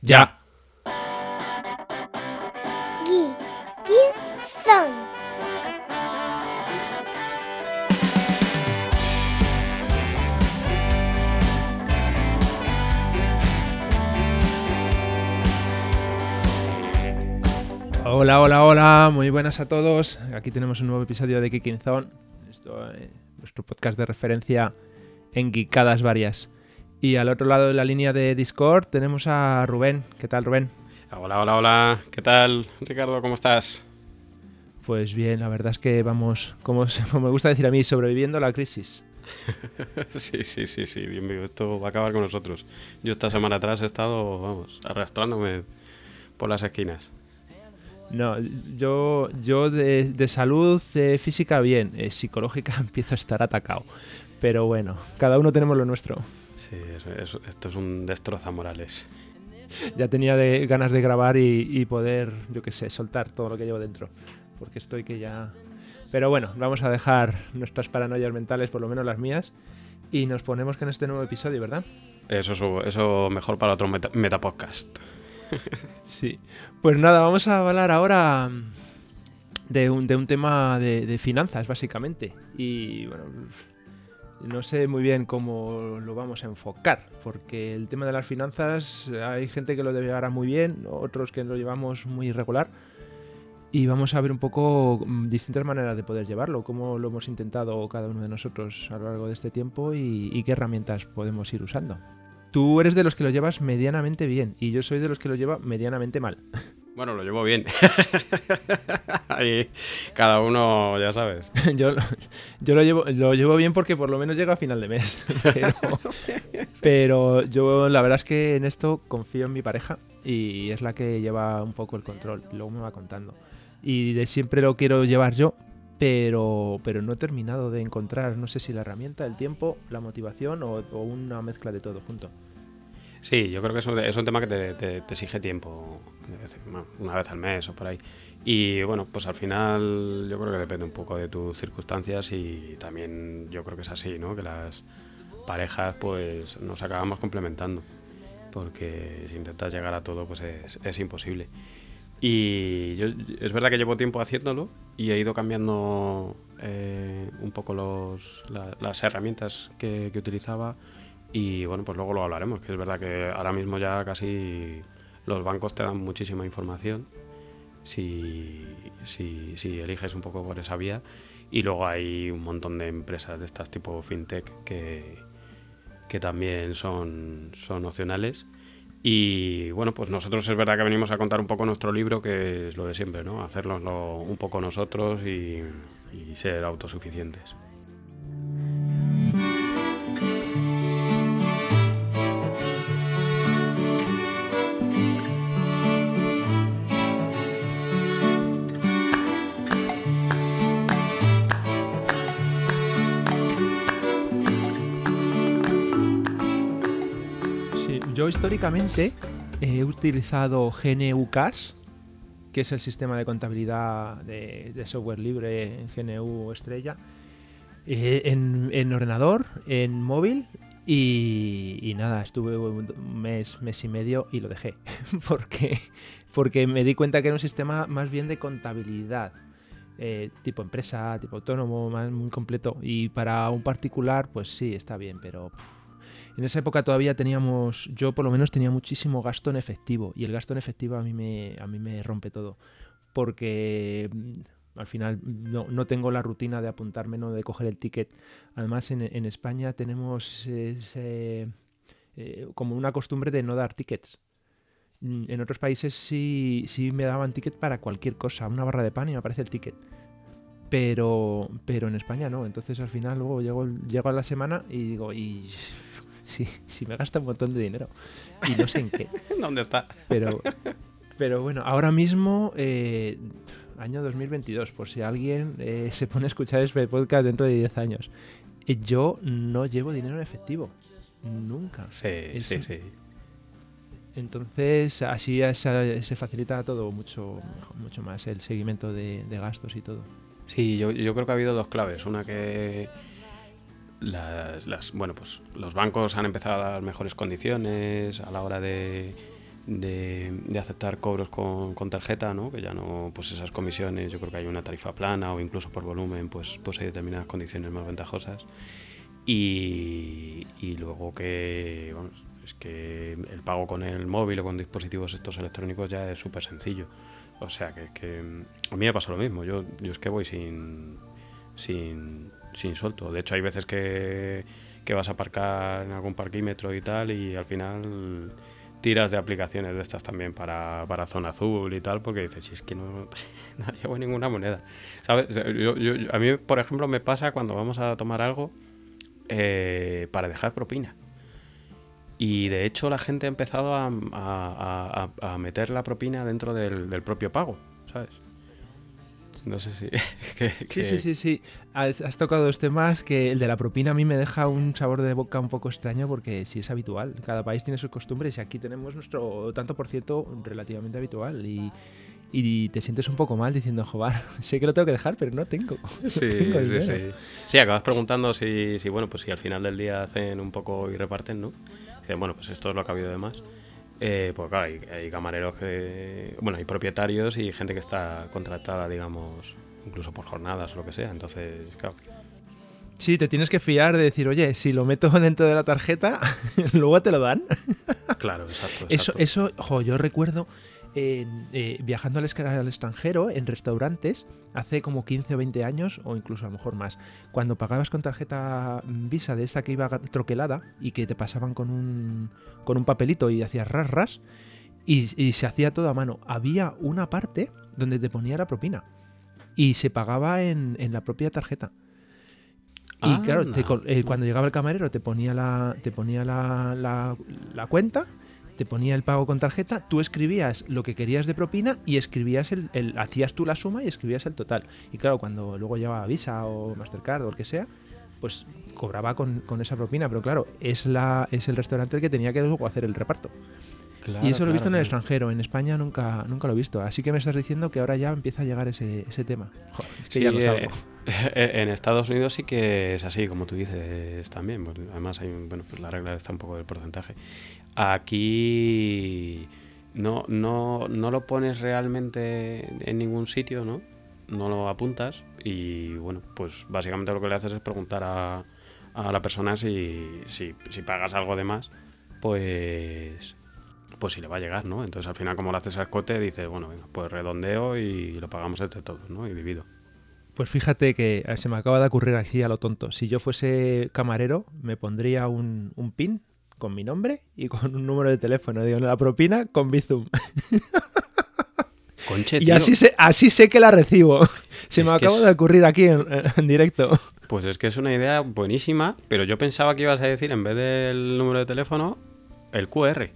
Ya. Hola, hola, hola, muy buenas a todos. Aquí tenemos un nuevo episodio de Kicking Zone, Esto, eh, nuestro podcast de referencia en geekadas varias. Y al otro lado de la línea de Discord tenemos a Rubén. ¿Qué tal, Rubén? Hola, hola, hola. ¿Qué tal, Ricardo? ¿Cómo estás? Pues bien, la verdad es que vamos, como, me gusta decir a mí, sobreviviendo a la crisis. sí, sí, sí, sí, bien Esto va a acabar con nosotros. Yo esta semana atrás he estado, vamos, arrastrándome por las esquinas. No, yo, yo de, salud eh, física bien, eh, psicológica empiezo a estar atacado. Pero bueno, cada uno tenemos lo nuestro. Sí, esto es un destroza morales. Ya tenía de, ganas de grabar y, poder, yo qué sé, soltar todo lo que llevo dentro. Porque estoy que ya... Pero bueno, vamos a dejar nuestras paranoias mentales, por lo menos las mías, y nos ponemos con este nuevo episodio, ¿verdad? Eso, eso mejor para otro metapodcast. sí. Pues nada, vamos a hablar ahora de un, de un tema de, finanzas, básicamente. Y bueno, no sé muy bien cómo lo vamos a enfocar, porque el tema de las finanzas hay gente que lo debe llevar muy bien, otros que lo llevamos muy irregular. Y vamos a ver un poco mm, distintas maneras de poder llevarlo, cómo lo hemos intentado cada uno de nosotros a lo largo de este tiempo y qué herramientas podemos ir usando. Tú eres de los que lo llevas medianamente bien y yo soy de los que lo lleva medianamente mal. Bueno, lo llevo bien. Ahí, cada uno, ya sabes. yo, yo lo, llevo, lo llevo bien porque por lo menos llega a final de mes. Pero, yo la verdad es que en esto confío en mi pareja y es la que lleva un poco el control. Luego me va contando. Y de siempre lo quiero llevar yo, pero, pero no he terminado de encontrar, no sé si la herramienta, el tiempo, la motivación o, una mezcla de todo junto. Sí, yo creo que eso es un tema que te, exige tiempo, una vez al mes o por ahí. Y bueno, pues al final yo creo que depende un poco de tus circunstancias y también yo creo que es así, ¿no? Que las parejas pues nos acabamos complementando, porque si intentas llegar a todo pues es, es imposible. Y yo, es verdad que llevo tiempo haciéndolo y he ido cambiando eh, un poco los, las herramientas que, utilizaba y bueno, pues luego lo hablaremos, que es verdad que ahora mismo ya casi los bancos te dan muchísima información si, si, si eliges un poco por esa vía y luego hay un montón de empresas de estas tipo fintech que, que también son, son opcionales y bueno, pues nosotros es verdad que venimos a contar un poco nuestro libro, que es lo de siempre, ¿no? Hacernoslo un poco nosotros y, y ser autosuficientes. Yo históricamente he utilizado GNU Cash, que es el sistema de contabilidad de, software libre en GNU Estrella, eh, en, ordenador, en móvil y, nada, estuve un mes, mes y medio y lo dejé. porque, porque me di cuenta que era un sistema más bien de contabilidad. Eh, tipo empresa, tipo autónomo, más muy completo. Y para un particular, pues sí, está bien, pero en esa época todavía teníamos, yo por lo menos tenía muchísimo gasto en efectivo y el gasto en efectivo a mí me, a mí me rompe todo porque mm, al final no, tengo la rutina de apuntarme, no de coger el ticket. Además en, España tenemos eh, como una costumbre de no dar tickets. Mm, en otros países sí, sí me daban ticket para cualquier cosa, una barra de pan y me aparece el ticket pero pero en España no. Entonces al final luego llego, llego a la semana y digo, sí, sí me gasta un montón de dinero. Y no sé en qué. ¿Dónde está? Pero, pero bueno, ahora mismo, eh, año 2022, por si alguien eh, se pone a escuchar este podcast dentro de 10 años. Eh, yo no llevo dinero en efectivo. Nunca. Sí, sí, sí. Entonces, así se facilita todo mucho, mucho más el seguimiento de, gastos y todo. Sí, yo, yo creo que ha habido dos claves. Una que las, bueno, pues los bancos han empezado a dar mejores condiciones a la hora de, de, aceptar cobros con, con, tarjeta, ¿no? que ya no, pues esas comisiones, yo creo que hay una tarifa plana o incluso por volumen, pues, pues hay determinadas condiciones más ventajosas. Y, y luego que, es que el pago con el móvil o con dispositivos estos electrónicos ya es súper sencillo. O sea que, que, a mí me pasa lo mismo, yo, yo es que voy sin, sin, sin suelto. De hecho hay veces que, que vas a aparcar en algún parquímetro y tal y al final tiras de aplicaciones de estas también para, para zona azul y tal, porque dices, si es que no, llevo ninguna moneda. ¿Sabes? A mí, por ejemplo, me pasa cuando vamos a tomar algo eh, para dejar propina. Y de hecho la gente ha empezado a, a, meter la propina dentro del propio pago, ¿sabes? No sé si. Sí, sí, sí, sí. Has, tocado dos temas que el de la propina a mí me deja un sabor de boca un poco extraño porque sí es habitual. Cada país tiene sus costumbres y aquí tenemos nuestro tanto por ciento relativamente habitual. Y, y te sientes un poco mal diciendo, joder, sé que lo tengo que dejar, pero no tengo. Sí, sí, sí. Sí, acabas preguntando si, si, bueno, pues si al final del día hacen un poco y reparten, ¿no? Dicen, bueno, pues esto es lo que ha habido de más. Eh, pues claro, hay, camareros que. Bueno, hay propietarios y gente que está contratada, digamos, incluso por jornadas o lo que sea. Entonces, claro. Sí, te tienes que fiar de decir, oye, si lo meto dentro de la tarjeta, luego te lo dan. Claro, exacto. Eso, eso jo, yo recuerdo eh, viajando al, extranjero en restaurantes hace como 15 o 20 años, o incluso a lo mejor más, cuando pagabas con tarjeta Visa de esta que iba troquelada y que te pasaban con un, con un papelito y hacías ras ras, y, se hacía todo a mano. Había una parte donde te ponía la propina y se pagaba en, la propia tarjeta. Y claro, eh, cuando llegaba el camarero te ponía la, te ponía la, la cuenta te ponía el pago con tarjeta, tú escribías lo que querías de propina y escribías el, hacías tú la suma y escribías el total. Y claro, cuando luego llevaba Visa o Mastercard o lo que sea, pues cobraba con, esa propina, pero claro, es la es el restaurante el que tenía que luego hacer el reparto. y eso lo he visto en el extranjero, en España nunca, nunca lo he visto. Así que me estás diciendo que ahora ya empieza a llegar ese, ese tema. es que ya lo eh, en Estados Unidos sí que es así, como tú dices también. Pues, además, hay, bueno, pues la regla está un poco del porcentaje. Aquí no, no, no lo pones realmente en ningún sitio, ¿no? No lo apuntas y bueno, pues básicamente lo que le haces es preguntar a, a la persona si, si, si, pagas algo de más, pues pues si le va a llegar, ¿no? Entonces al final como lo haces al cote dices, bueno, pues redondeo y lo pagamos entre todos, ¿no? Y divido. Pues fíjate que eh, se me acaba de ocurrir aquí a lo tonto. Si yo fuese camarero, me pondría un, un pin con mi nombre y con un número de teléfono. Digo, la propina con Bizum. Conche, y así sé, así sé que la recibo. Se me acaba de ocurrir aquí en, directo. Pues es que es una idea buenísima, pero yo pensaba que ibas a decir, en vez del número de teléfono, el QR.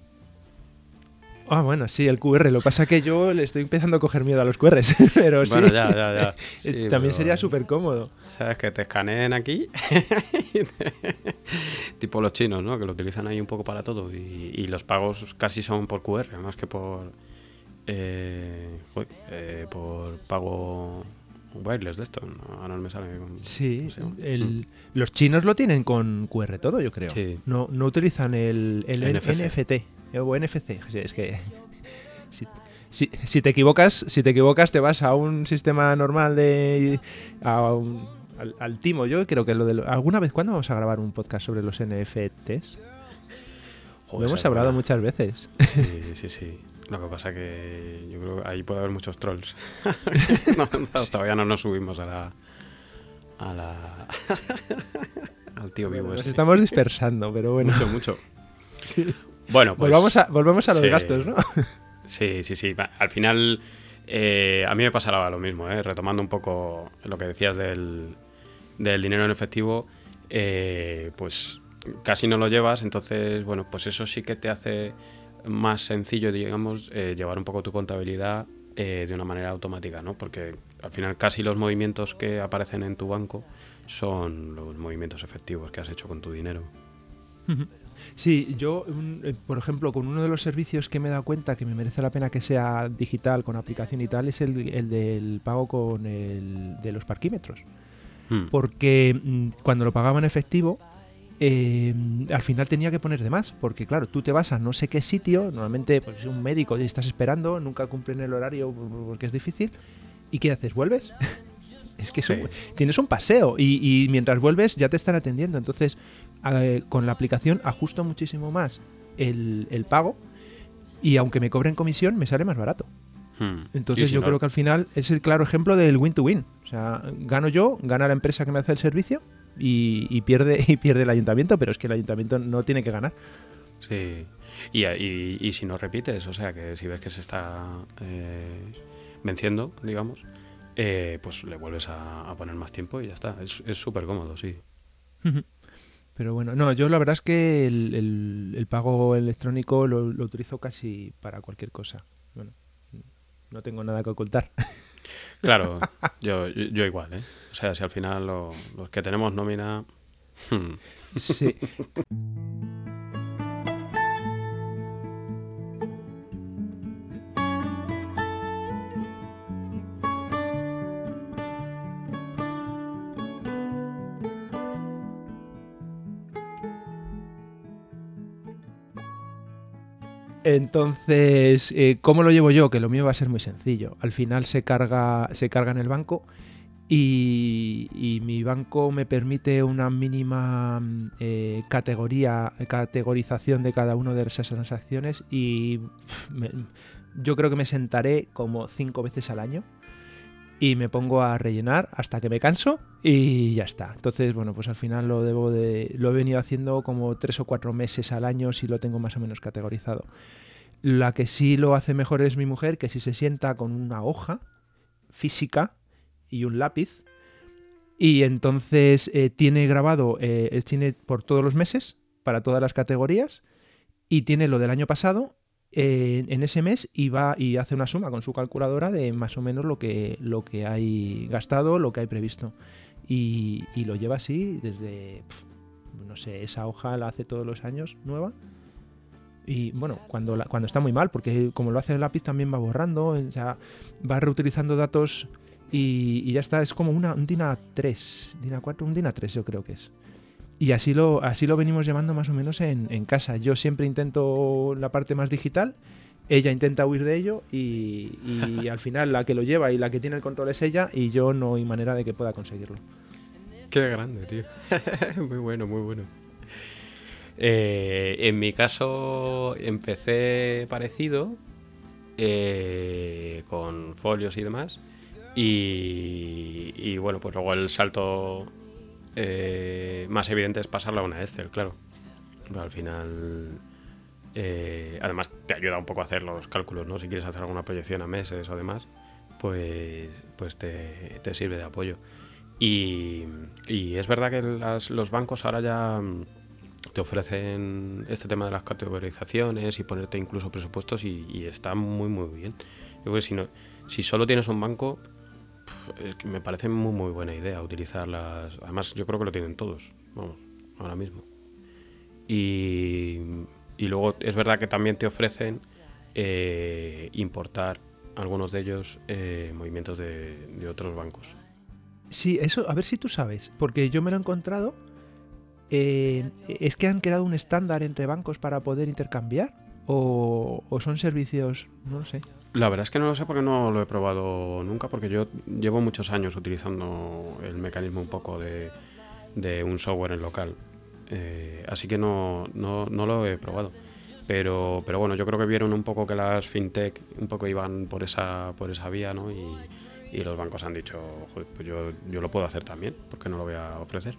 Ah, bueno, sí, el QR. Lo que pasa es que yo le estoy empezando a coger miedo a los QRs, pero sí. Bueno, ya, ya, ya. También sería súper cómodo. ¿Sabes? Que te escaneen aquí. tipo los chinos, ¿no? Que lo utilizan ahí un poco para todo. Y, los pagos casi son por QR, más que por. Eh, eh, por pago wireless de esto. ahora no me sale. sí, el, los chinos lo tienen con QR todo, yo creo. No, no utilizan el, el NFT o NFC. Es que si, si, te equivocas, si te equivocas te vas a un sistema normal de al, timo. Yo creo que lo de alguna vez cuándo vamos a grabar un podcast sobre los NFTs. lo hemos hablado muchas veces. Sí, sí, sí. Lo que pasa que yo creo que ahí puede haber muchos trolls. Todavía no nos subimos a la a la al tío vivo. nos estamos dispersando, pero bueno. Mucho, mucho. Sí. Bueno, pues. Volvamos a, volvemos a los gastos, ¿no? Sí, sí, sí. Al final, eh, a mí me pasaba lo mismo, ¿eh? retomando un poco lo que decías del, del dinero en efectivo, eh, pues casi no lo llevas, entonces, bueno, pues eso sí que te hace más sencillo, digamos, eh, llevar un poco tu contabilidad de una manera automática, ¿no? Porque al final casi los movimientos que aparecen en tu banco son los movimientos efectivos que has hecho con tu dinero. Sí, yo, eh, por ejemplo, con uno de los servicios que me he dado cuenta que me merece la pena que sea digital, con aplicación y tal, es el, el del pago con el de los parquímetros. Hmm. Porque mm, cuando lo pagaba en efectivo, eh, al final tenía que poner de más, porque claro, tú te vas a no sé qué sitio, normalmente pues es un médico y estás esperando, nunca cumplen el horario porque es difícil, ¿y qué haces? ¿Vuelves? es que tienes un paseo y, mientras vuelves ya te están atendiendo, entonces eh, con la aplicación ajusto muchísimo más el, el pago y aunque me cobren comisión me sale más barato. Hmm. Entonces yo creo que al final es el claro ejemplo del win-to-win. O sea, gano yo, gana la empresa que me hace el servicio y, pierde, y pierde el ayuntamiento, pero es que el ayuntamiento no tiene que ganar. Sí. Y, y, si no repites, o sea, que si ves que se está eh, venciendo, digamos, eh, pues le vuelves a, poner más tiempo y ya está. Es súper cómodo, sí. Pero bueno, no, yo la verdad es que el, pago electrónico lo, lo, utilizo casi para cualquier cosa. Bueno, no tengo nada que ocultar. Claro, yo, yo igual, ¿eh? O sea, si al final los que tenemos nómina... Hmm. Sí. Entonces, eh, ¿cómo lo llevo yo? Que lo mío va a ser muy sencillo. Al final se carga, se carga en el banco y, mi banco me permite una mínima eh, categoría, categorización de cada una de esas transacciones y yo creo que me sentaré como cinco veces al año y me pongo a rellenar hasta que me canso y ya está. Entonces, bueno, pues al final lo debo de lo he venido haciendo como tres o cuatro meses al año si lo tengo más o menos categorizado. La que sí lo hace mejor es mi mujer, que si se sienta con una hoja física y un lápiz y entonces eh, tiene grabado, eh, tiene por todos los meses para todas las categorías y tiene lo del año pasado en ese mes y va y hace una suma con su calculadora de más o menos lo que, lo que hay gastado, lo que hay previsto. Y, lo lleva así desde, no sé, esa hoja la hace todos los años nueva. Y bueno, cuando, cuando está muy mal, porque como lo hace el lápiz también va borrando, o sea, va reutilizando datos y, ya está, es como una, un DINA 3, DINA 4, un DINA 3 yo creo que es. Y así lo, así lo venimos llevando más o menos en, casa. Yo siempre intento la parte más digital, ella intenta huir de ello y, al final la que lo lleva y la que tiene el control es ella y yo no hay manera de que pueda conseguirlo. Qué grande, tío. muy bueno, muy bueno. Eh, en mi caso empecé parecido, eh, con folios y demás. Y, y, bueno, pues luego el salto eh, más evidente es pasarla a una Excel, claro. al final, eh, además te ayuda un poco a hacer los cálculos, ¿no? Si quieres hacer alguna proyección a meses o demás, pues, pues te, sirve de apoyo. Y, es verdad que los bancos ahora ya te ofrecen este tema de las categorizaciones y ponerte incluso presupuestos y, está muy muy bien. Yo creo que si, no, si solo tienes un banco, me parece muy muy buena idea utilizarlas. Además, yo creo que lo tienen todos, vamos, ahora mismo. Y, y luego es verdad que también te ofrecen eh, importar algunos de ellos eh, movimientos de, de, otros bancos. Sí, eso, a ver si tú sabes, porque yo me lo he encontrado. Eh, ¿Es que han creado un estándar entre bancos para poder intercambiar? ¿O, ¿O son servicios? No lo sé. La verdad es que no lo sé porque no lo he probado nunca, porque yo llevo muchos años utilizando el mecanismo un poco de, un software en local. Eh, así que no, no, lo he probado. Pero, pero bueno, yo creo que vieron un poco que las fintech un poco iban por esa, por esa vía, ¿no? Y, los bancos han dicho, pues yo, yo lo puedo hacer también, porque no lo voy a ofrecer?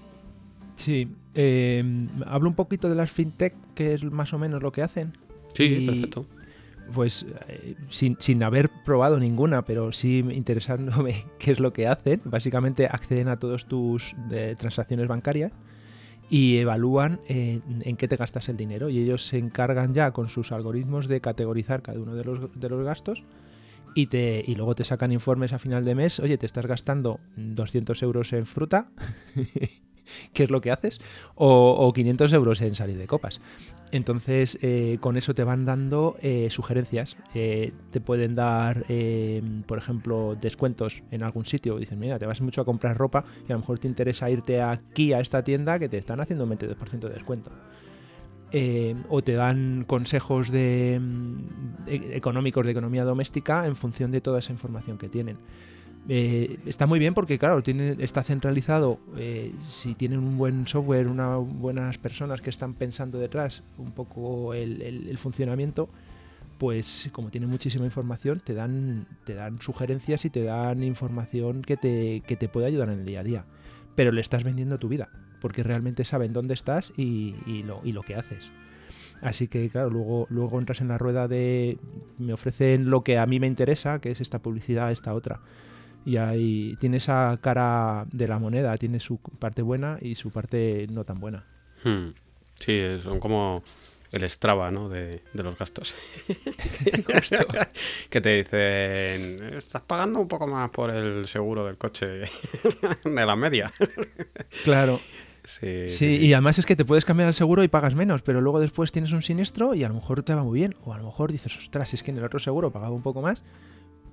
Sí, eh, hablo un poquito de las fintech, que es más o menos lo que hacen. Sí, perfecto pues eh, sin, sin, haber probado ninguna, pero sí interesándome qué es lo que hacen, básicamente acceden a todas tus transacciones bancarias y evalúan en qué te gastas el dinero. Y ellos se encargan ya con sus algoritmos de categorizar cada uno de los, de los gastos y, te, y luego te sacan informes a final de mes, oye, te estás gastando 200 euros en fruta qué es lo que haces, o, 500 euros en salir de copas. Entonces, eh, con eso te van dando eh, sugerencias. Eh, te pueden dar, por ejemplo, descuentos en algún sitio. Dicen, mira, te vas mucho a comprar ropa y a lo mejor te interesa irte aquí a esta tienda que te están haciendo un 22% de descuento. o te dan consejos mm, e-, económicos de economía doméstica en función de toda esa información que tienen. Eh, está muy bien porque, claro, está centralizado. Eh, si tienen un buen software, unas buenas personas que están pensando detrás un poco el, funcionamiento, pues como tienen muchísima información, te dan, te dan sugerencias y te dan información que te, que te puede ayudar en el día a día. Pero le estás vendiendo tu vida, porque realmente saben dónde estás y, y, lo, y lo que haces. Así que, claro, luego, luego entras en la rueda de. Me ofrecen lo que a mí me interesa, que es esta publicidad, esta otra y ahí tiene esa cara de la moneda, tiene su parte buena y su parte no tan buena. Hmm. Sí, son como el Strava, ¿no? De, los gastos. que te dicen, estás pagando un poco más por el seguro del coche de la media. claro. Sí, sí, y además es que te puedes cambiar el seguro y pagas menos, pero luego después tienes un siniestro y a lo mejor te va muy bien, o a lo mejor dices, ostras, es que en el otro seguro pagaba un poco más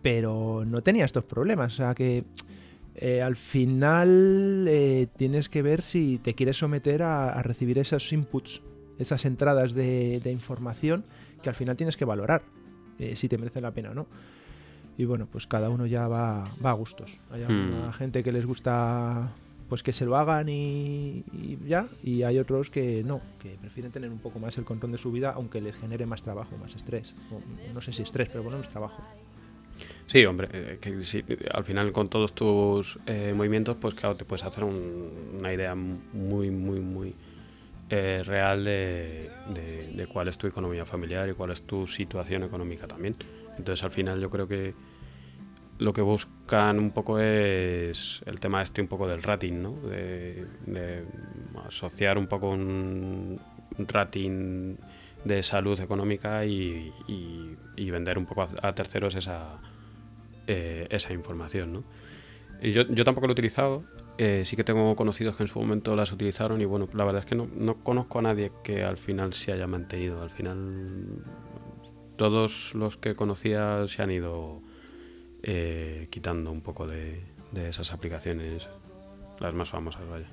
pero no tenía estos problemas. O sea que eh, al final eh, tienes que ver si te quieres someter a, recibir esos inputs, esas entradas de, información que al final tienes que valorar eh, si te merece la pena o no. Y bueno, pues cada uno ya va, a gustos. Hay hmm. gente que les gusta pues que se lo hagan y, ya, y hay otros que no, que prefieren tener un poco más el control de su vida, aunque les genere más trabajo, más estrés. no sé si estrés, pero bueno, es trabajo. Sí, hombre, eh, que al final con todos tus eh, movimientos, pues claro, te puedes hacer una idea muy, muy, muy eh, real de, cuál es tu economía familiar y cuál es tu situación económica también. Entonces al final yo creo que lo que buscan un poco es el tema este un poco del rating, ¿no? De, asociar un poco un, rating de salud económica y, vender un poco a terceros esa eh, esa información. ¿no? Y yo, yo, tampoco lo he utilizado, eh, sí que tengo conocidos que en su momento las utilizaron y bueno, la verdad es que no, no, conozco a nadie que al final se haya mantenido. Al final todos los que conocía se han ido eh, quitando un poco de, de, esas aplicaciones, las más famosas, vaya.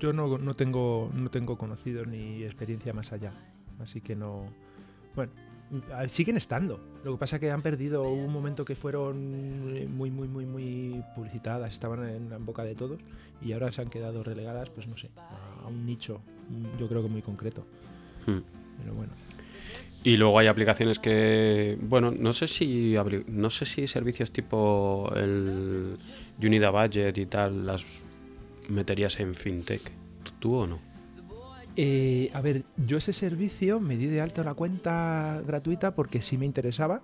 yo no, no, tengo, no tengo conocidos ni experiencia más allá, así que no... Bueno, siguen estando. Lo que pasa es que han perdido un momento que fueron muy, muy, muy, muy publicitadas, estaban en la boca de todos y ahora se han quedado relegadas, pues no sé, a un nicho, yo creo que muy concreto. Hmm. Pero bueno. Y luego hay aplicaciones que, bueno, no sé si no sé si servicios tipo el Unida Budget y tal las meterías en fintech, ¿tú o no? Eh, a ver, yo ese servicio me di de alta la cuenta gratuita porque sí me interesaba.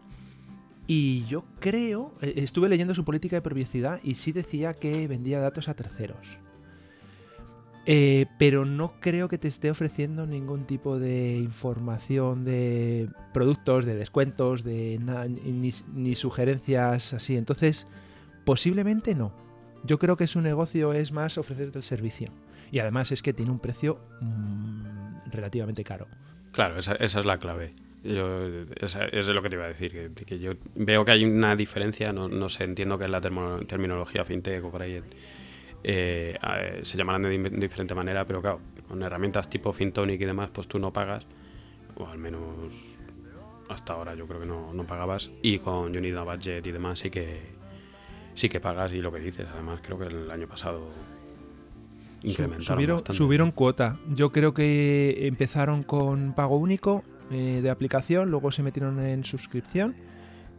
Y yo creo, eh, estuve leyendo su política de privacidad y sí decía que vendía datos a terceros. Eh, pero no creo que te esté ofreciendo ningún tipo de información de productos, de descuentos, de ni, ni, sugerencias así. Entonces, posiblemente no. Yo creo que su negocio es más ofrecerte el servicio. Y además es que tiene un precio mm, relativamente caro. Claro, esa, es la clave. Yo, esa, es lo que te iba a decir, que, yo veo que hay una diferencia, no, no sé, entiendo que es la terminología fintech o por ahí eh, se llamarán de diferente manera, pero claro, con herramientas tipo Fintonic y demás, pues tú no pagas, o al menos hasta ahora yo creo que no, no pagabas, y con Unida Budget y demás sí que sí que pagas y lo que dices, además creo que el año pasado subieron, subieron cuota. Yo creo que empezaron con pago único eh, de aplicación, luego se metieron en suscripción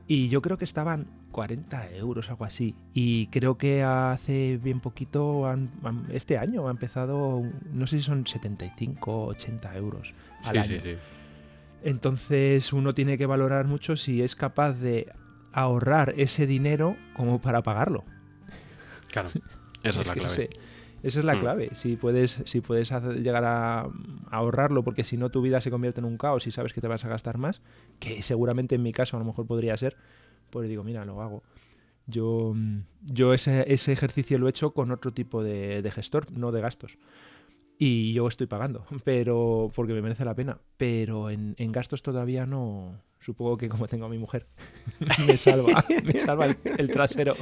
y yo creo que estaban 40 euros, algo así. Y creo que hace bien poquito, este año ha empezado, no sé si son 75 o 80 euros al año. Entonces uno tiene que valorar mucho si es capaz de ahorrar ese dinero como para pagarlo. Claro, esa es, la clave. Esa es la hmm. clave. Si puedes, si puedes llegar a, ahorrarlo, porque si no tu vida se convierte en un caos y sabes que te vas a gastar más, que seguramente en mi caso a lo mejor podría ser, pues digo, mira, lo hago. Yo, mm, yo ese, ese ejercicio lo he hecho con otro tipo de, de gestor, no de gastos. Y yo estoy pagando, pero porque me merece la pena. Pero en, en gastos todavía no. Supongo que como tengo a mi mujer, me salva, me salva el, el trasero.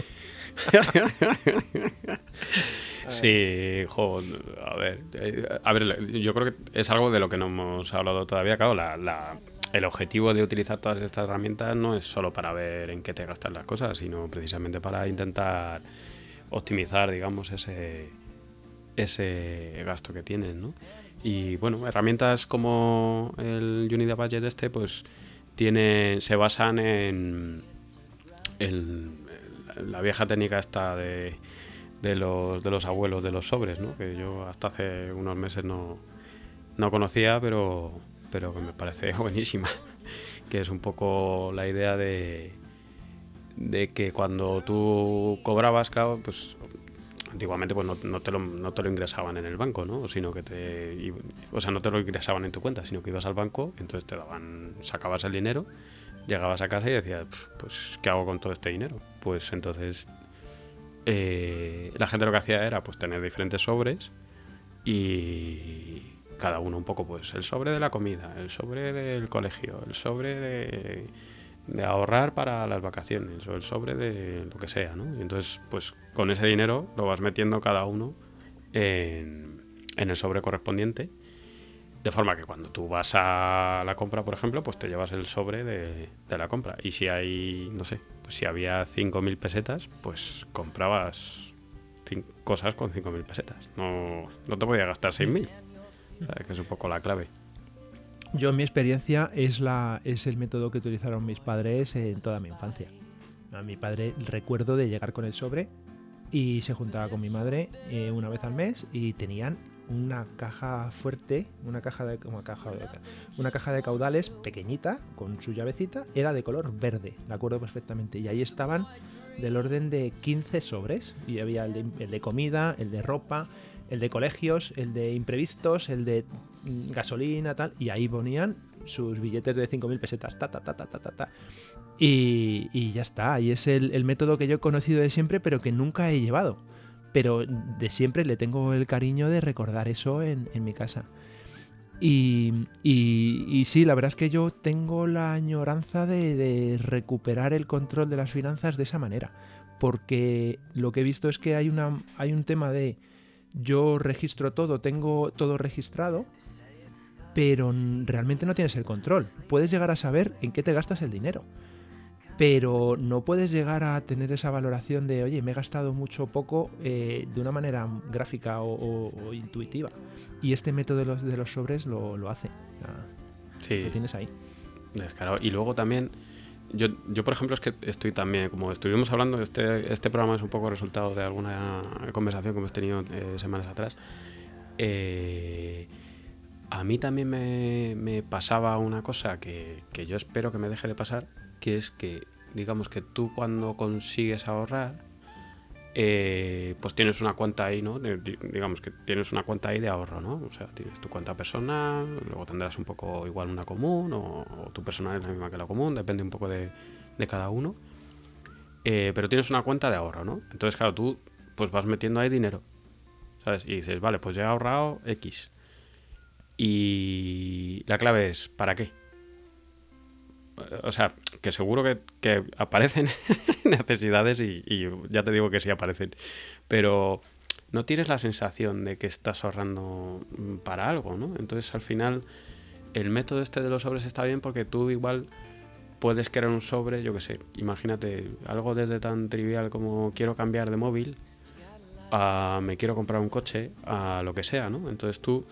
Sí, jo, a ver, eh, a ver, yo creo que es algo de lo que no hemos hablado todavía. Claro, la, la- el objetivo de utilizar todas estas herramientas no es solo para ver en qué te gastas las cosas, sino precisamente para intentar optimizar, digamos, ese, ese gasto que tienes, ¿no? Y bueno, herramientas como el Unity Budget este, pues tiene, se basan en, en la vieja técnica esta de, de los, de los abuelos de los sobres, ¿no? Que yo hasta hace unos meses no, no conocía, pero, pero que me parece buenísima. Que es un poco la idea de, de que cuando tú cobrabas, claro, pues antiguamente pues no, no te lo, no te lo ingresaban en el banco, ¿no? Sino que te, o sea, no te lo ingresaban en tu cuenta, sino que ibas al banco, entonces te daban, sacabas el dinero, llegabas a casa y decías, "Pf, pues, ¿qué hago con todo este dinero? Pues entonces eh, la gente lo que hacía era pues tener diferentes sobres y cada uno un poco pues el sobre de la comida, el sobre del colegio, el sobre de, ahorrar para las vacaciones o el sobre de lo que sea, ¿no? Y entonces pues con ese dinero lo vas metiendo cada uno en, en el sobre correspondiente. De forma que cuando tú vas a la compra, por ejemplo, pues te llevas el sobre de, de la compra. Y si hay, no sé, si había 5.000 pesetas, pues comprabas cosas con 5.000 pesetas. No, no te podías gastar 6.000. ¿sabes? Que es un poco la clave. Yo, en mi experiencia, es, la, es el método que utilizaron mis padres en toda mi infancia. A mi padre recuerdo de llegar con el sobre y se juntaba con mi madre eh, una vez al mes y tenían una caja fuerte, una caja de una caja de, una caja de caudales pequeñita con su llavecita, era de color verde, me acuerdo perfectamente. Y ahí estaban del orden de 15 sobres y había el de, el de comida, el de ropa, el de colegios, el de imprevistos, el de mm, gasolina, tal, y ahí ponían sus billetes de 5.000 pesetas, ta, ta, ta, ta, ta, ta, ta. Y, y ya está, ahí es el, el método que yo he conocido de siempre, pero que nunca he llevado. Pero de siempre le tengo el cariño de recordar eso en, mi casa. Y, y- y sí, la verdad es que yo tengo la añoranza de, de recuperar el control de las finanzas de esa manera. Porque lo que he visto es que hay, hay un tema de yo registro todo, tengo todo registrado, pero realmente no tienes el control. Puedes llegar a saber en qué te gastas el dinero, pero no puedes llegar a tener esa valoración de, oye, me he gastado mucho o poco eh, de una manera gráfica o, o- o intuitiva. Y este método de los, de los sobres lo, lo hace. Ah, Sí. Lo tienes ahí. Descarado. Y luego también, yo, yo por ejemplo es que estoy también, como estuvimos hablando, este, este programa es un poco resultado de alguna conversación que hemos tenido eh, semanas atrás. Eh, a mí también me, me pasaba una cosa que, que yo espero que me deje de pasar, que es que, digamos que tú cuando consigues ahorrar, eh, pues tienes una cuenta ahí, ¿no? Digamos que tienes una cuenta ahí de ahorro, ¿no? O sea, tienes tu cuenta personal, luego tendrás un poco igual una común, o, o tu personal es la misma que la común, depende un poco de, de cada uno. Eh, pero tienes una cuenta de ahorro, ¿no? Entonces, claro, tú pues vas metiendo ahí dinero, ¿sabes? Y dices, vale, pues ya he ahorrado X. Y la clave es, ¿para qué? O sea, que seguro que, que aparecen necesidades y, y ya te digo que sí aparecen. Pero no tienes la sensación de que estás ahorrando mm, para algo, ¿no? Entonces al final el método este de los sobres está bien porque tú igual puedes crear un sobre, yo qué sé, imagínate algo desde tan trivial como quiero cambiar de móvil a me quiero comprar un coche, a lo que sea, ¿no? Entonces tú,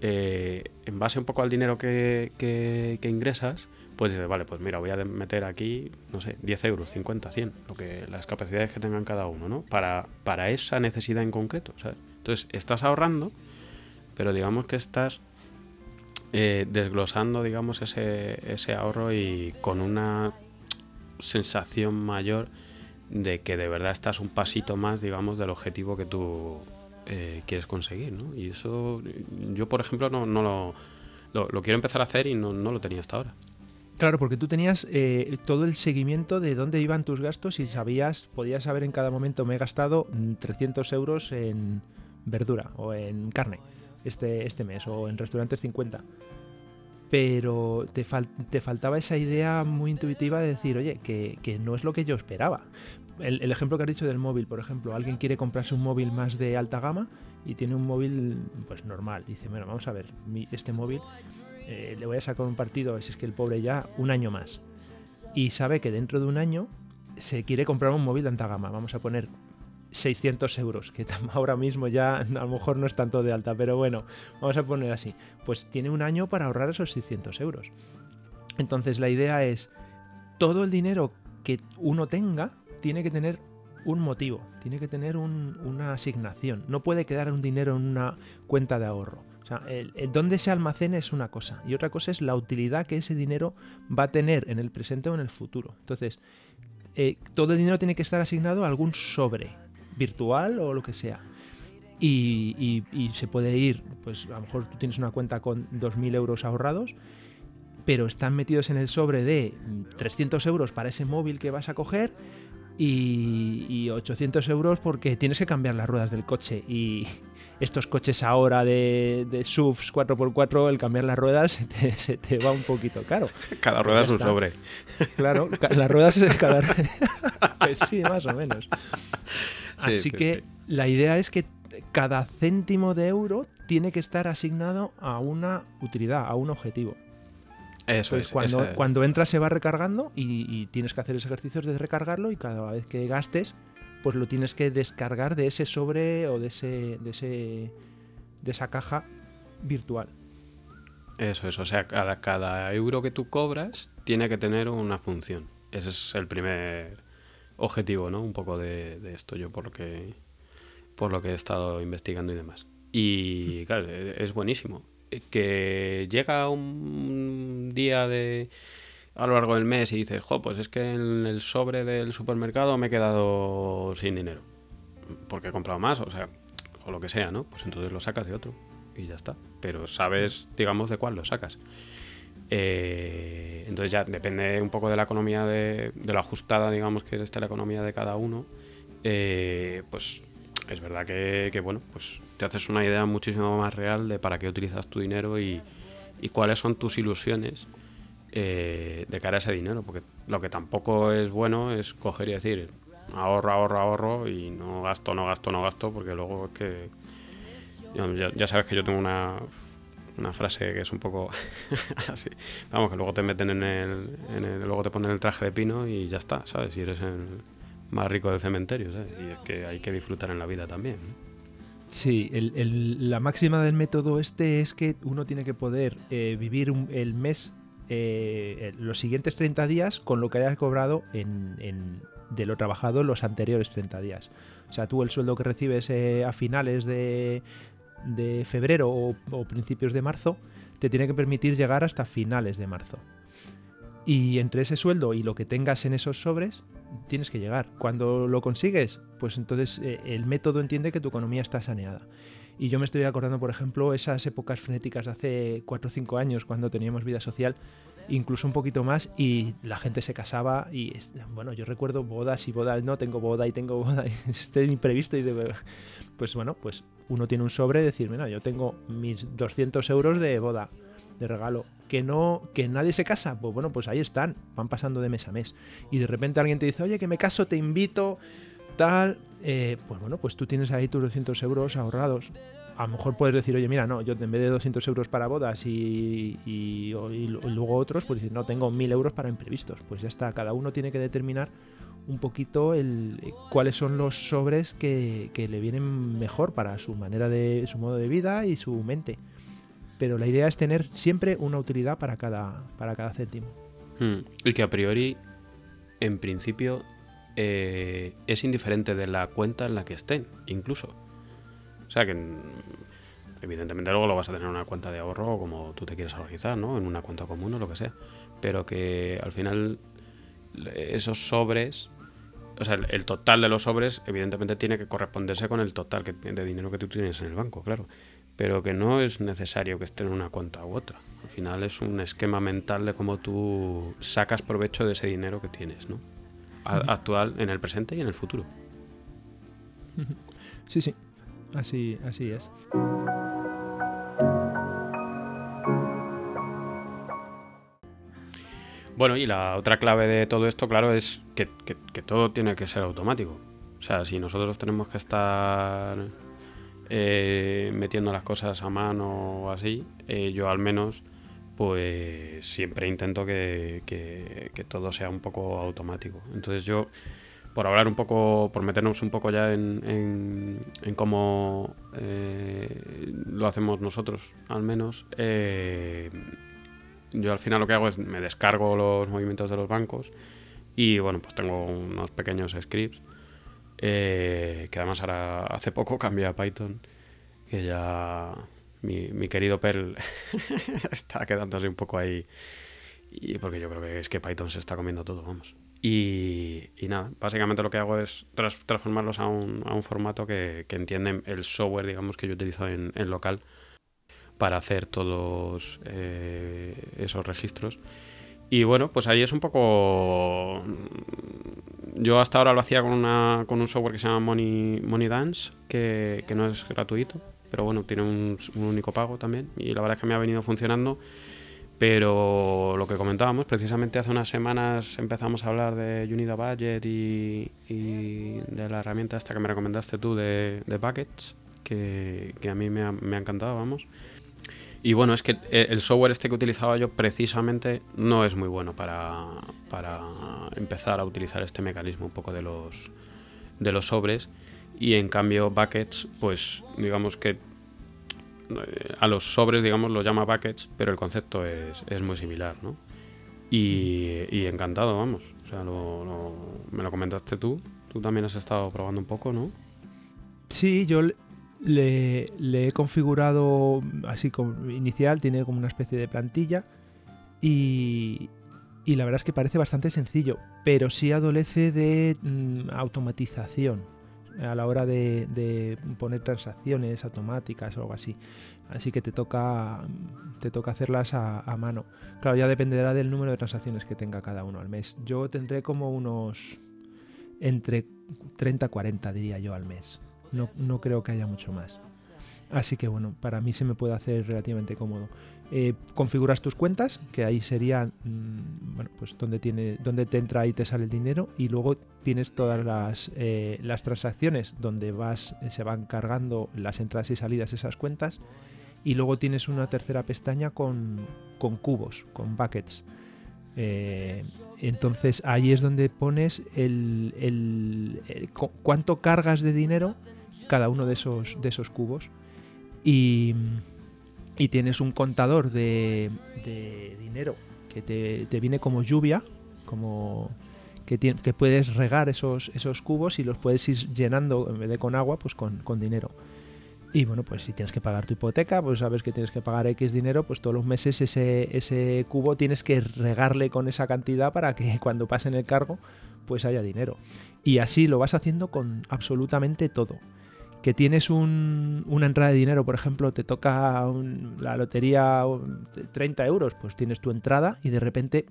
eh, en base un poco al dinero que, que- que ingresas, pues dices, vale, pues mira, voy a meter aquí, no sé, 10 euros, 50, 100, lo que, las capacidades que tengan cada uno, ¿no? Para, para esa necesidad en concreto, ¿sabes? Entonces, estás ahorrando, pero digamos que estás eh, desglosando, digamos, ese, ese ahorro y con una sensación mayor de que de verdad estás un pasito más, digamos, del objetivo que tú eh, quieres conseguir, ¿no? Y eso, yo, por ejemplo, no, no lo, lo, lo quiero empezar a hacer y no, no lo tenía hasta ahora. Claro, porque tú tenías eh, todo el seguimiento de dónde iban tus gastos y sabías, podías saber en cada momento, me he gastado 300 euros en verdura o en carne este, este mes o en restaurantes 50 pero te, te, faltaba esa idea muy intuitiva de decir, oye, que, que no es lo que yo esperaba. El, el, ejemplo que has dicho del móvil, por ejemplo, alguien quiere comprarse un móvil más de alta gama y tiene un móvil pues normal. Dice, bueno, vamos a ver, mi, este móvil eh, le voy a sacar un partido, si es que el pobre ya un año más. Y sabe que dentro de un año se quiere comprar un móvil de alta gama. Vamos a poner 600 euros, que ahora mismo ya a lo mejor no es tanto de alta, pero bueno, vamos a poner así. Pues tiene un año para ahorrar esos 600 euros. Entonces la idea es, todo el dinero que uno tenga tiene que tener un motivo, tiene que tener una asignación. No puede quedar un dinero en una cuenta de ahorro. Sea, dónde se almacena es una cosa y otra cosa es la utilidad que ese dinero va a tener en el presente o en el futuro. Entonces, eh, todo el dinero tiene que estar asignado a algún sobre virtual o lo que sea. Y, se puede ir, pues a lo mejor tú tienes una cuenta con 2.000 euros ahorrados, pero están metidos en el sobre de 300 euros para ese móvil que vas a coger y, 800 euros porque tienes que cambiar las ruedas del coche y estos coches ahora de, de SUVs 4x4, el cambiar las ruedas se te, va un poquito caro. Cada rueda es un sobre. Claro, las ruedas es cada... pues sí, más o menos. Así que la idea es que cada céntimo de euro tiene que estar asignado a una utilidad, a un objetivo. Eso es. Cuando, cuando entras se va recargando y, tienes que hacer ese ejercicio de recargarlo y cada vez que gastes, pues lo tienes que descargar de ese sobre o de ese, de ese de esa caja virtual. Eso es, o sea, cada, cada euro que tú cobras tiene que tener una función. Ese es el primer objetivo, ¿no? Un poco de, esto, yo por lo, que, por lo que he estado investigando y demás. Y claro, e, es buenísimo. Eh, que llega un día de a lo largo del mes y dices, jo, pues es que en el sobre del supermercado me he quedado sin dinero. Porque he comprado más, o sea, o lo que sea, ¿no? Pues entonces lo sacas de otro y ya está. Pero sabes, digamos, de cuál lo sacas. Eh, entonces ya depende un poco de la economía, de, de ajustada, digamos, que esté la economía de cada uno. Eh, pues es verdad que, bueno, pues te haces una idea muchísimo más real de para qué utilizas tu dinero y, cuáles son tus ilusiones eh, de cara a ese dinero. Porque lo que tampoco es bueno es coger y decir ahorro, ahorro, ahorro y no gasto, no gasto, no gasto, porque luego es que ya sabes que yo tengo una una frase que es un poco así. Vamos, que luego te meten en el, Luego te ponen el traje de pino y ya está, ¿sabes? Y eres el más rico del cementerio, ¿sabes? Y es que hay que disfrutar en la vida también. Sí, la máxima del método este es que uno tiene que poder eh, vivir el mes, eh, los siguientes 30 días con lo que hayas cobrado en, de lo trabajado los anteriores 30 días. O sea, tú el sueldo que recibes eh, a finales de, de febrero o, principios de marzo, te tiene que permitir llegar hasta finales de marzo. Y entre ese sueldo y lo que tengas en esos sobres, tienes que llegar. Cuando lo consigues, pues entonces eh, el método entiende que tu economía está saneada. Y yo me estoy acordando, por ejemplo, esas épocas frenéticas de hace 4 o 5 años, cuando teníamos vida social, incluso un poquito más, y la gente se casaba. Y bueno, yo recuerdo bodas y bodas, no tengo boda y tengo boda, y estoy imprevisto. Y de, pues bueno, pues uno tiene un sobre decir, mira, yo tengo mis 200 euros de boda, de regalo, que no, que nadie se casa, pues bueno, pues ahí están, van pasando de mes a mes. Y de repente alguien te dice, oye, que me caso, te invito, eh, pues bueno, pues tú tienes ahí tus 200 euros ahorrados. A lo mejor puedes decir, oye, mira, no, yo en vez de 200 euros para bodas y, y, y luego otros, pues decir, no, tengo 1000 euros para imprevistos. Pues ya está, cada uno tiene que determinar un poquito el, eh, cuáles son los sobres que, le vienen mejor para su manera de su modo de vida y su mente. Pero la idea es tener siempre una utilidad para cada, para cada céntimo. Hmm. Y que a priori, en principio, eh, es indiferente de la cuenta en la que estén, incluso. O sea que evidentemente luego lo vas a tener en una cuenta de ahorro como tú te quieres organizar, ¿no? En una cuenta común o lo que sea. Pero que al final esos sobres o sea, el, total de los sobres, evidentemente, tiene que corresponderse con el total de dinero que tú tienes en el banco, claro. pero que no es necesario que esté en una cuenta u otra. Al final es un esquema mental de cómo tú sacas provecho de ese dinero que tienes, ¿no? Actual, en el presente y en el futuro. Sí, sí, así, así es. Bueno, y la otra clave de todo esto, claro, es que, todo tiene que ser automático. O sea, si nosotros tenemos que estar eh, metiendo las cosas a mano o así, eh, yo al menos, pues siempre intento que, todo sea un poco automático. Entonces yo, por hablar un poco, por meternos un poco ya en, cómo eh, lo hacemos nosotros, al menos, yo al final lo que hago es me descargo los movimientos de los bancos y bueno, pues tengo unos pequeños scripts eh, que además ahora hace poco cambié a Python, que ya mi, querido Perl está quedándose un poco ahí, y porque yo creo que es que Python se está comiendo todo, vamos. Y, nada, básicamente lo que hago es transformarlos a un, a un formato que, que, entienden el software, digamos, que yo utilizo en, en local para hacer todos eh, esos registros. Y bueno, pues ahí es un poco... Yo hasta ahora lo hacía con, una, con un software que se llama Money, Money Dance, que, no es gratuito, pero bueno, tiene un, único pago también. Y la verdad es que me ha venido funcionando. Pero lo que comentábamos, precisamente hace unas semanas empezamos a hablar de Unida Budget y, de la herramienta esta que me recomendaste tú de, de Buckets, que, a mí me ha, me ha encantado, vamos. Y bueno, es que eh, el software este que utilizaba yo precisamente no es muy bueno para, para empezar a utilizar este mecanismo un poco de los, de los sobres. Y en cambio Buckets, pues digamos que eh, a los sobres, digamos, los llama Buckets, pero el concepto es, es muy similar, ¿no? Y, y, encantado, vamos. O sea, me lo comentaste tú. Tú también has estado probando un poco, ¿no? Sí, yo le, he configurado así como inicial, tiene como una especie de plantilla y, la verdad es que parece bastante sencillo, pero sí adolece de mm, automatización a la hora de, poner transacciones automáticas o algo así. Así que te toca, te toca hacerlas a, a, mano. Claro, ya dependerá del número de transacciones que tenga cada uno al mes. Yo tendré como unos entre 30 y 40, diría yo, al mes. No, creo que haya mucho más. Así que bueno, para mí se me puede hacer relativamente cómodo. Eh, configuras tus cuentas, que ahí serían, mm, bueno, pues donde, tiene, donde te entra y te sale el dinero, y luego tienes todas las, eh, las transacciones donde vas, eh, se van cargando las entradas y salidas de esas cuentas, y luego tienes una tercera pestaña con, con cubos, con buckets. entonces ahí es donde pones el, el, cuánto cargas de dinero cada uno de esos, de esos cubos. Y, y tienes un contador de, dinero que te, te, viene como lluvia, como que, que, puedes regar esos, esos cubos y los puedes ir llenando en vez de con agua, pues con, con dinero. Y bueno, pues si tienes que pagar tu hipoteca, pues sabes que tienes que pagar X dinero, pues todos los meses ese, ese cubo tienes que regarle con esa cantidad para que cuando pasen el cargo, pues haya dinero. Y así lo vas haciendo con absolutamente todo que tienes una entrada de dinero, por ejemplo, te toca la lotería 30 euros, pues tienes tu entrada y de repente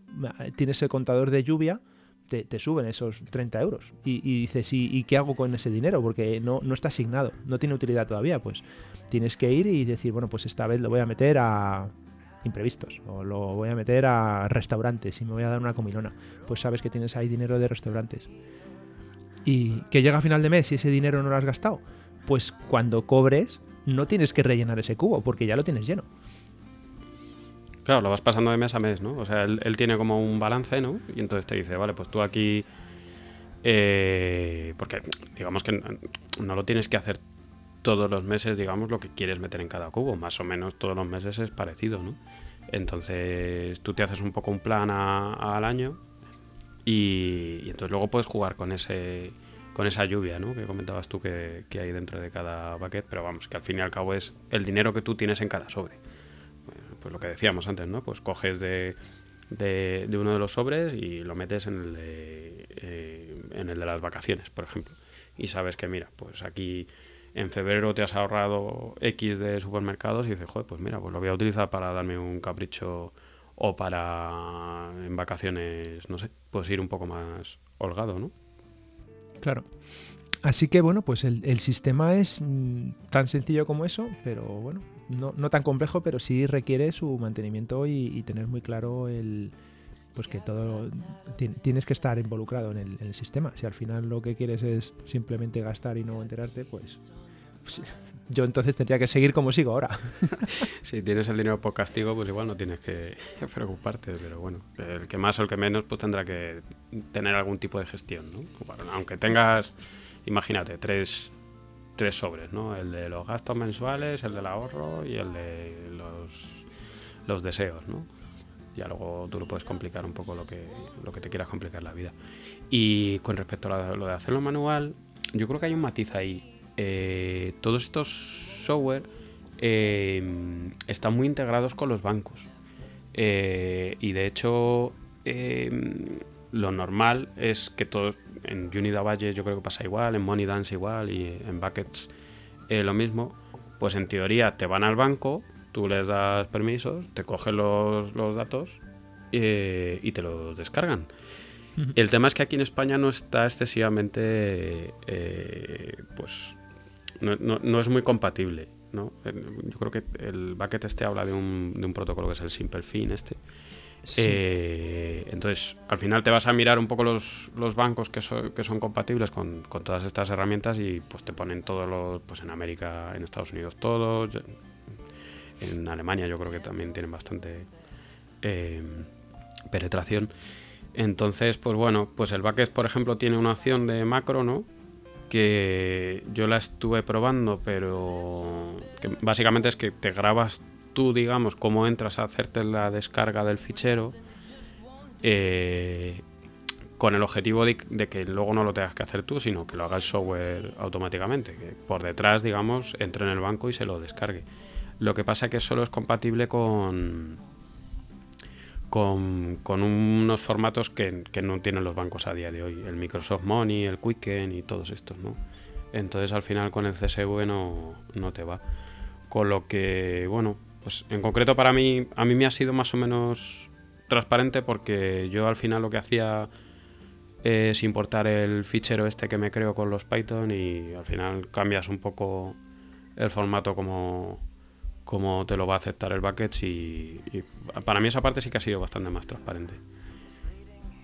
tienes el contador de lluvia, te, suben esos 30 euros. Y, dices, ¿y, qué hago con ese dinero? Porque no, no está asignado, no tiene utilidad todavía. Pues tienes que ir y decir, bueno, pues esta vez lo voy a meter a imprevistos o lo voy a meter a restaurantes y me voy a dar una comilona. Pues sabes que tienes ahí dinero de restaurantes. Y que llega a final de mes y ese dinero no lo has gastado pues cuando cobres no tienes que rellenar ese cubo porque ya lo tienes lleno. Claro, lo vas pasando de mes a mes, ¿no? O sea, él, tiene como un balance, ¿no? Y entonces te dice, vale, pues tú aquí... Eh, porque digamos que no lo tienes que hacer todos los meses, digamos, lo que quieres meter en cada cubo. Más o menos todos los meses es parecido, ¿no? Entonces tú te haces un poco un plan al año y, y, entonces luego puedes jugar con ese con esa lluvia ¿no? que comentabas tú que, hay dentro de cada bucket, pero vamos, que al fin y al cabo es el dinero que tú tienes en cada sobre. pues lo que decíamos antes, ¿no? Pues coges de, de, uno de los sobres y lo metes en el de, eh, en el de las vacaciones, por ejemplo. Y sabes que, mira, pues aquí en febrero te has ahorrado X de supermercados y dices, joder, pues mira, pues lo voy a utilizar para darme un capricho o para en vacaciones, no sé, pues ir un poco más holgado, ¿no? Claro. Así que bueno, pues el, sistema es mm, tan sencillo como eso, pero bueno, no, no, tan complejo, pero sí requiere su mantenimiento y, tener muy claro el pues que todo tienes que estar involucrado en el, en el, sistema. Si al final lo que quieres es simplemente gastar y no enterarte, pues yo entonces tendría que seguir como sigo ahora. si tienes el dinero por castigo, pues igual no tienes que preocuparte, pero bueno, el que más o el que menos, pues tendrá que tener algún tipo de gestión, ¿no? aunque tengas, imagínate, tres, tres sobres, ¿no? El de los gastos mensuales, el del ahorro y el de los, los deseos, ¿no? Ya luego tú lo puedes complicar un poco lo que, lo que te quieras complicar la vida. Y con respecto a lo de hacerlo manual, yo creo que hay un matiz ahí eh, todos estos software eh, están muy integrados con los bancos. Eh, y de hecho, lo normal es que todos, en Unida Valle yo creo que pasa igual, en Money Dance igual y en Buckets lo mismo. Pues en teoría te van al banco, tú les das permisos, te cogen los, los datos y te los descargan. El tema es que aquí en España no está excesivamente pues no, es muy compatible. ¿no? Yo creo que el bucket este habla de un, de un protocolo que es el simple fin este. Eh, entonces, al final te vas a mirar un poco los, los bancos que, que son compatibles con, con, todas estas herramientas y pues te ponen todos los, pues en América, en Estados Unidos todos, en Alemania yo creo que también tienen bastante eh, penetración. Entonces, pues bueno, pues el bucket, por ejemplo, tiene una opción de macro, ¿no? Que yo la estuve probando, pero básicamente es que te grabas tú, digamos, cómo entras a hacerte la descarga del fichero, eh, con el objetivo de, que luego no lo tengas que hacer tú, sino que lo haga el software automáticamente, que por detrás, digamos, entre en el banco y se lo descargue. Lo que pasa es que solo es compatible con, con, unos formatos que, no tienen los bancos a día de hoy, el Microsoft Money, el Quicken y todos estos, ¿no? Entonces al final con el CSV no, no te va. Con lo que, bueno, pues en concreto para mí, a mí me ha sido más o menos transparente porque yo al final lo que hacía es importar el fichero este que me creo con los Python y al final cambias un poco el formato como, cómo te lo va a aceptar el bucket y, para mí esa parte sí que ha sido bastante más transparente.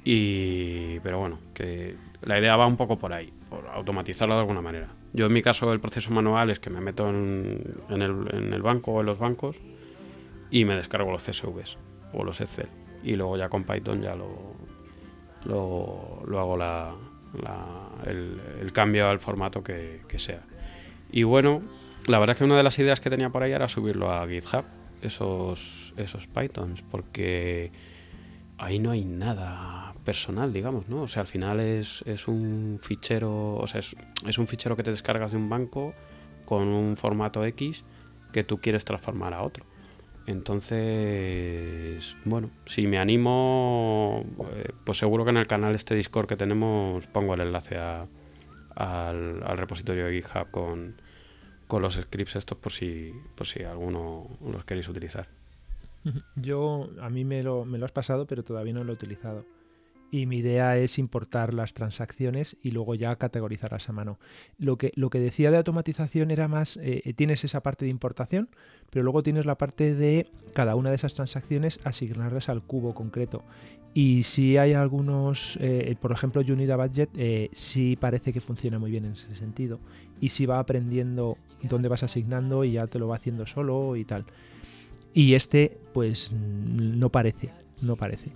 Y, pero bueno, que la idea va un poco por ahí, por automatizarlo de alguna manera. Yo en mi caso el proceso manual es que me meto en, el, banco o en los bancos y me descargo los CSVs o los Excel. Y luego ya con Python ya lo, hago la, el, cambio al formato que, que sea. Y bueno, la verdad es que una de las ideas que tenía por ahí era subirlo a GitHub, esos, esos Pythons, porque ahí no hay nada personal, digamos, ¿no? O sea, al final es, un fichero, o sea, es, un fichero que te descargas de un banco con un formato X que tú quieres transformar a otro. Entonces, bueno, si me animo, eh, pues seguro que en el canal este Discord que tenemos pongo el enlace al, al repositorio de GitHub con, con los scripts estos por si, por si alguno los queréis utilizar. Yo, a mí me lo, me lo has pasado, pero todavía no lo he utilizado. Y mi idea es importar las transacciones y luego ya categorizarlas a mano. Lo que, lo que decía de automatización era más, eh, tienes esa parte de importación, pero luego tienes la parte de cada una de esas transacciones asignarlas al cubo concreto. Y si hay algunos, eh, por ejemplo, Unida Budget, sí parece que funciona muy bien en ese sentido. Y si va aprendiendo dónde vas asignando y ya te lo va haciendo solo y tal. Y este, pues no parece, no parece.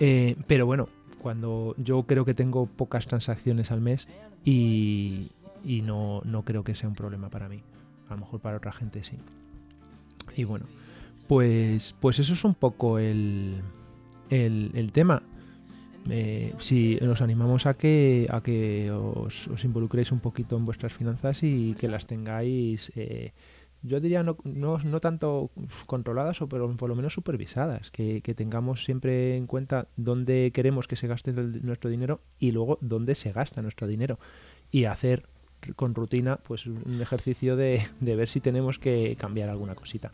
Eh, pero bueno, cuando yo creo que tengo pocas transacciones al mes y, no, creo que sea un problema para mí. A lo mejor para otra gente sí. Y bueno, pues, pues eso es un poco el, el, tema. Eh, si os animamos a que, a que os, involucréis un poquito en vuestras finanzas y que las tengáis, eh, yo diría no, no, tanto controladas, o pero por lo menos supervisadas, que, tengamos siempre en cuenta dónde queremos que se gaste nuestro dinero y luego dónde se gasta nuestro dinero y hacer con rutina pues un ejercicio de, de ver si tenemos que cambiar alguna cosita.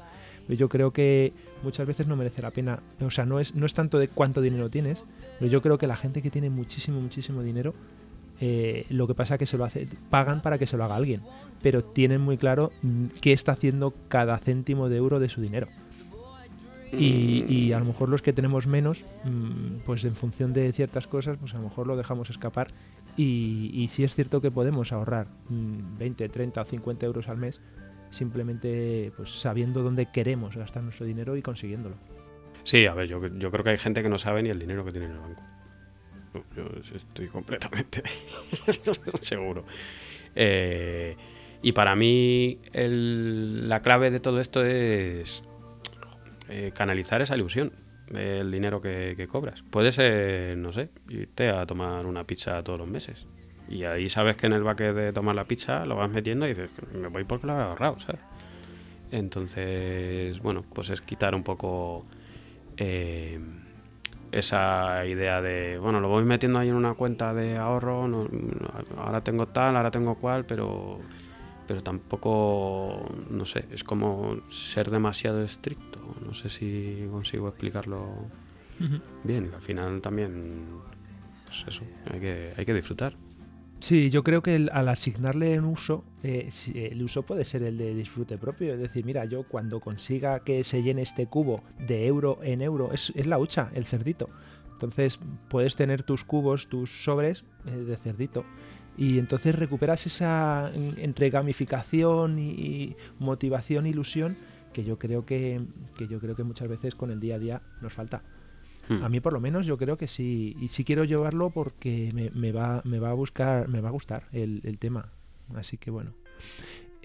Yo creo que muchas veces no merece la pena, o sea, no es, no es tanto de cuánto dinero tienes, pero yo creo que la gente que tiene muchísimo, muchísimo dinero, eh, lo que pasa es que se lo hace, pagan para que se lo haga alguien, pero tienen muy claro mm, qué está haciendo cada céntimo de euro de su dinero. Y, a lo mejor los que tenemos menos, mm, pues en función de ciertas cosas, pues a lo mejor lo dejamos escapar. Y, y sí es cierto que podemos ahorrar 20, 30 o 50 euros al mes simplemente pues sabiendo dónde queremos gastar nuestro dinero y consiguiéndolo. Sí, a ver, yo, yo creo que hay gente que no sabe ni el dinero que tiene en el banco. Yo estoy completamente seguro. Eh, y para mí el, la clave de todo esto es eh, canalizar esa ilusión del dinero que, que, cobras. Puede ser, no sé, irte a tomar una pizza todos los meses. Y ahí sabes que en el bucket de tomar la pizza lo vas metiendo y dices, me voy porque lo he ahorrado, ¿sabes? Entonces, bueno, pues es quitar un poco eh, esa idea de, bueno, lo voy metiendo ahí en una cuenta de ahorro, no, ahora tengo tal, ahora tengo cual, pero, pero tampoco, no sé, es como ser demasiado estricto. No sé si consigo explicarlo uh -huh. bien. Al final también, pues eso, hay que, hay que disfrutar. Sí, yo creo que el, al asignarle un uso, eh, el uso puede ser el de disfrute propio. Es decir, mira, yo cuando consiga que se llene este cubo de euro en euro, es, la hucha, el cerdito. Entonces puedes tener tus cubos, tus sobres eh, de cerdito. Y entonces recuperas esa entre gamificación y motivación, ilusión, que yo creo que, que yo creo que muchas veces con el día a día nos falta. Hmm. A mí por lo menos yo creo que sí. Y sí quiero llevarlo porque me, va, me va a buscar, me va a gustar el, tema. Así que bueno.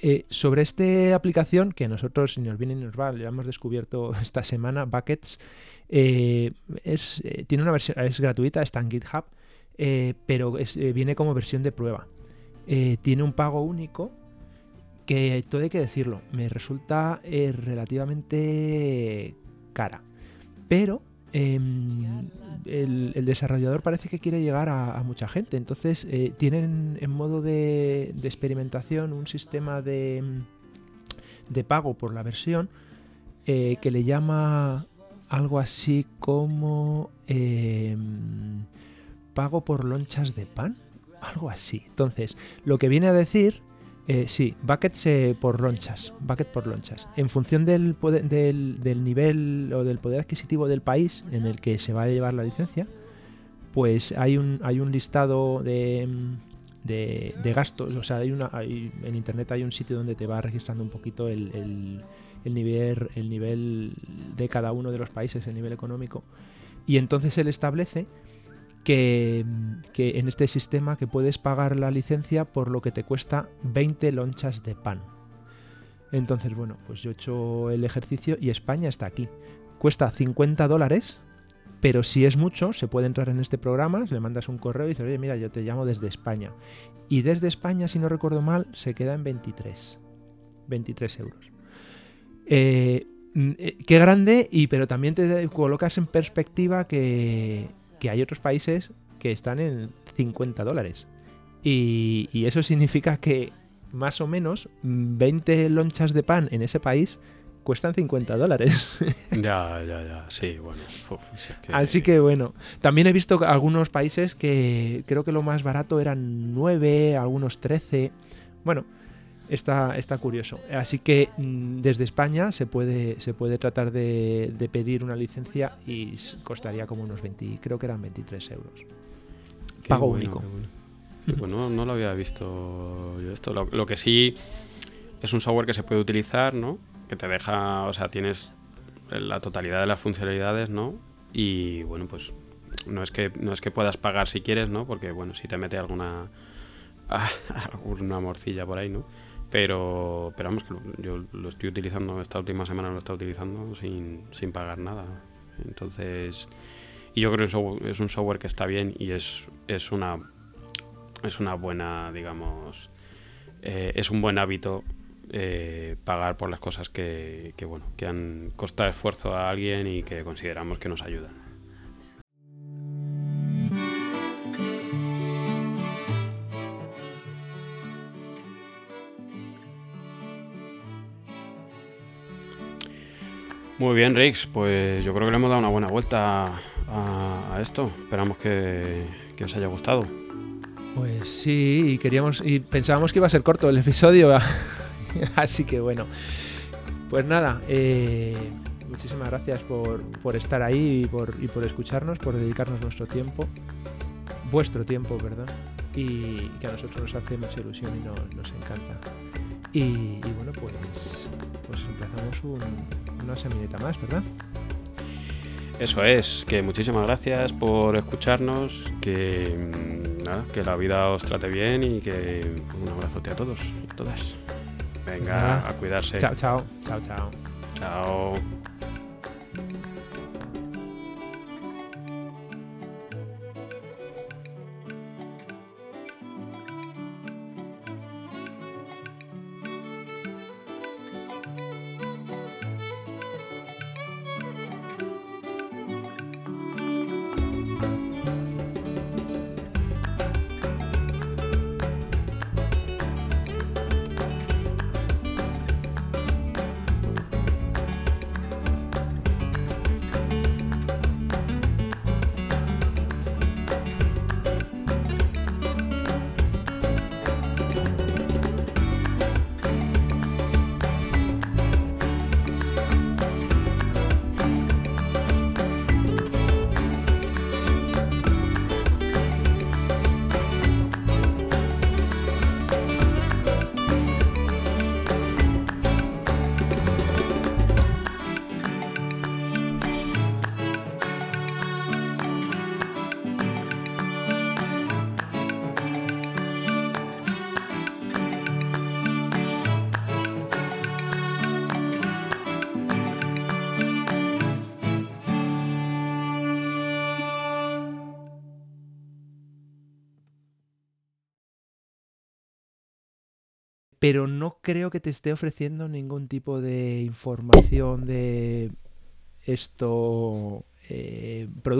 Eh, sobre esta aplicación que nosotros, nos viene y nos le hemos descubierto esta semana, Buckets, eh, es, eh, tiene una versión, es gratuita, está en GitHub, pero viene como versión de prueba. tiene un pago único que, todo hay que decirlo, me resulta relativamente cara. Pero eh, el, desarrollador parece que quiere llegar a, mucha gente. Entonces eh, tienen en modo de, experimentación un sistema de, de, pago por la versión eh, que le llama algo así como eh, pago por lonchas de pan. Algo así. Entonces, lo que viene a decir eh, sí, buckets eh, por lonchas, bucket por lonchas. En función del, poder, del, nivel o del poder adquisitivo del país en el que se va a llevar la licencia, pues hay un, hay un listado de, de, de gastos. O sea, hay una, hay, en internet hay un sitio donde te va registrando un poquito el, el, el, nivel, el nivel de cada uno de los países, el nivel económico. Y entonces él establece que, en este sistema que puedes pagar la licencia por lo que te cuesta 20 lonchas de pan. Entonces, bueno, pues yo he hecho el ejercicio y España está aquí. Cuesta 50 dólares, pero si es mucho, se puede entrar en este programa, le mandas un correo y dices, oye, mira, yo te llamo desde España. Y desde España, si no recuerdo mal, se queda en 23. 23 euros. Eh, qué grande, y pero también te colocas en perspectiva que que hay otros países que están en 50 dólares. Y, y, eso significa que más o menos 20 lonchas de pan en ese país cuestan 50 dólares. Ya, ya, ya, sí, bueno. Uf, si es que... Así que bueno, también he visto algunos países que creo que lo más barato eran 9, algunos 13. Bueno, está, está curioso. Así que mm, desde España se puede, se puede tratar de, de, pedir una licencia y costaría como unos 20, creo que eran 23 euros. Qué Pago bueno, único. Bueno. bueno, no lo había visto yo esto. Lo, lo, que sí es un software que se puede utilizar, ¿no? Que te deja, o sea, tienes la totalidad de las funcionalidades, ¿no? Y bueno, pues no es que no es que puedas pagar si quieres, ¿no? Porque bueno, si te mete alguna alguna morcilla por ahí, ¿no? Pero, pero vamos, que lo, yo lo estoy utilizando, esta última semana lo he utilizando sin, sin pagar nada. Entonces, y yo creo que es un software que está bien y es, es, una, es una buena, digamos, eh, es un buen hábito eh, pagar por las cosas que, que, bueno, que han costado esfuerzo a alguien y que consideramos que nos ayudan. Muy bien, Rix. Pues yo creo que le hemos dado una buena vuelta a, esto. Esperamos que, os haya gustado. Pues sí, y queríamos y pensábamos que iba a ser corto el episodio, así que bueno. Pues nada, eh, muchísimas gracias por, estar ahí y por, y por escucharnos, por dedicarnos nuestro tiempo, vuestro tiempo, perdón, y que a nosotros nos hace mucha ilusión y nos, encanta. Y, bueno, pues, pues empezamos una semineta más, ¿verdad? Eso es, que muchísimas gracias por escucharnos, que mm, nada, que la vida os trate bien y que un abrazote a todos y todas. Venga, a cuidarse. Chao, chao, chao, chao. Chao. Pero no creo que te esté ofreciendo ningún tipo de información de esto, eh, producto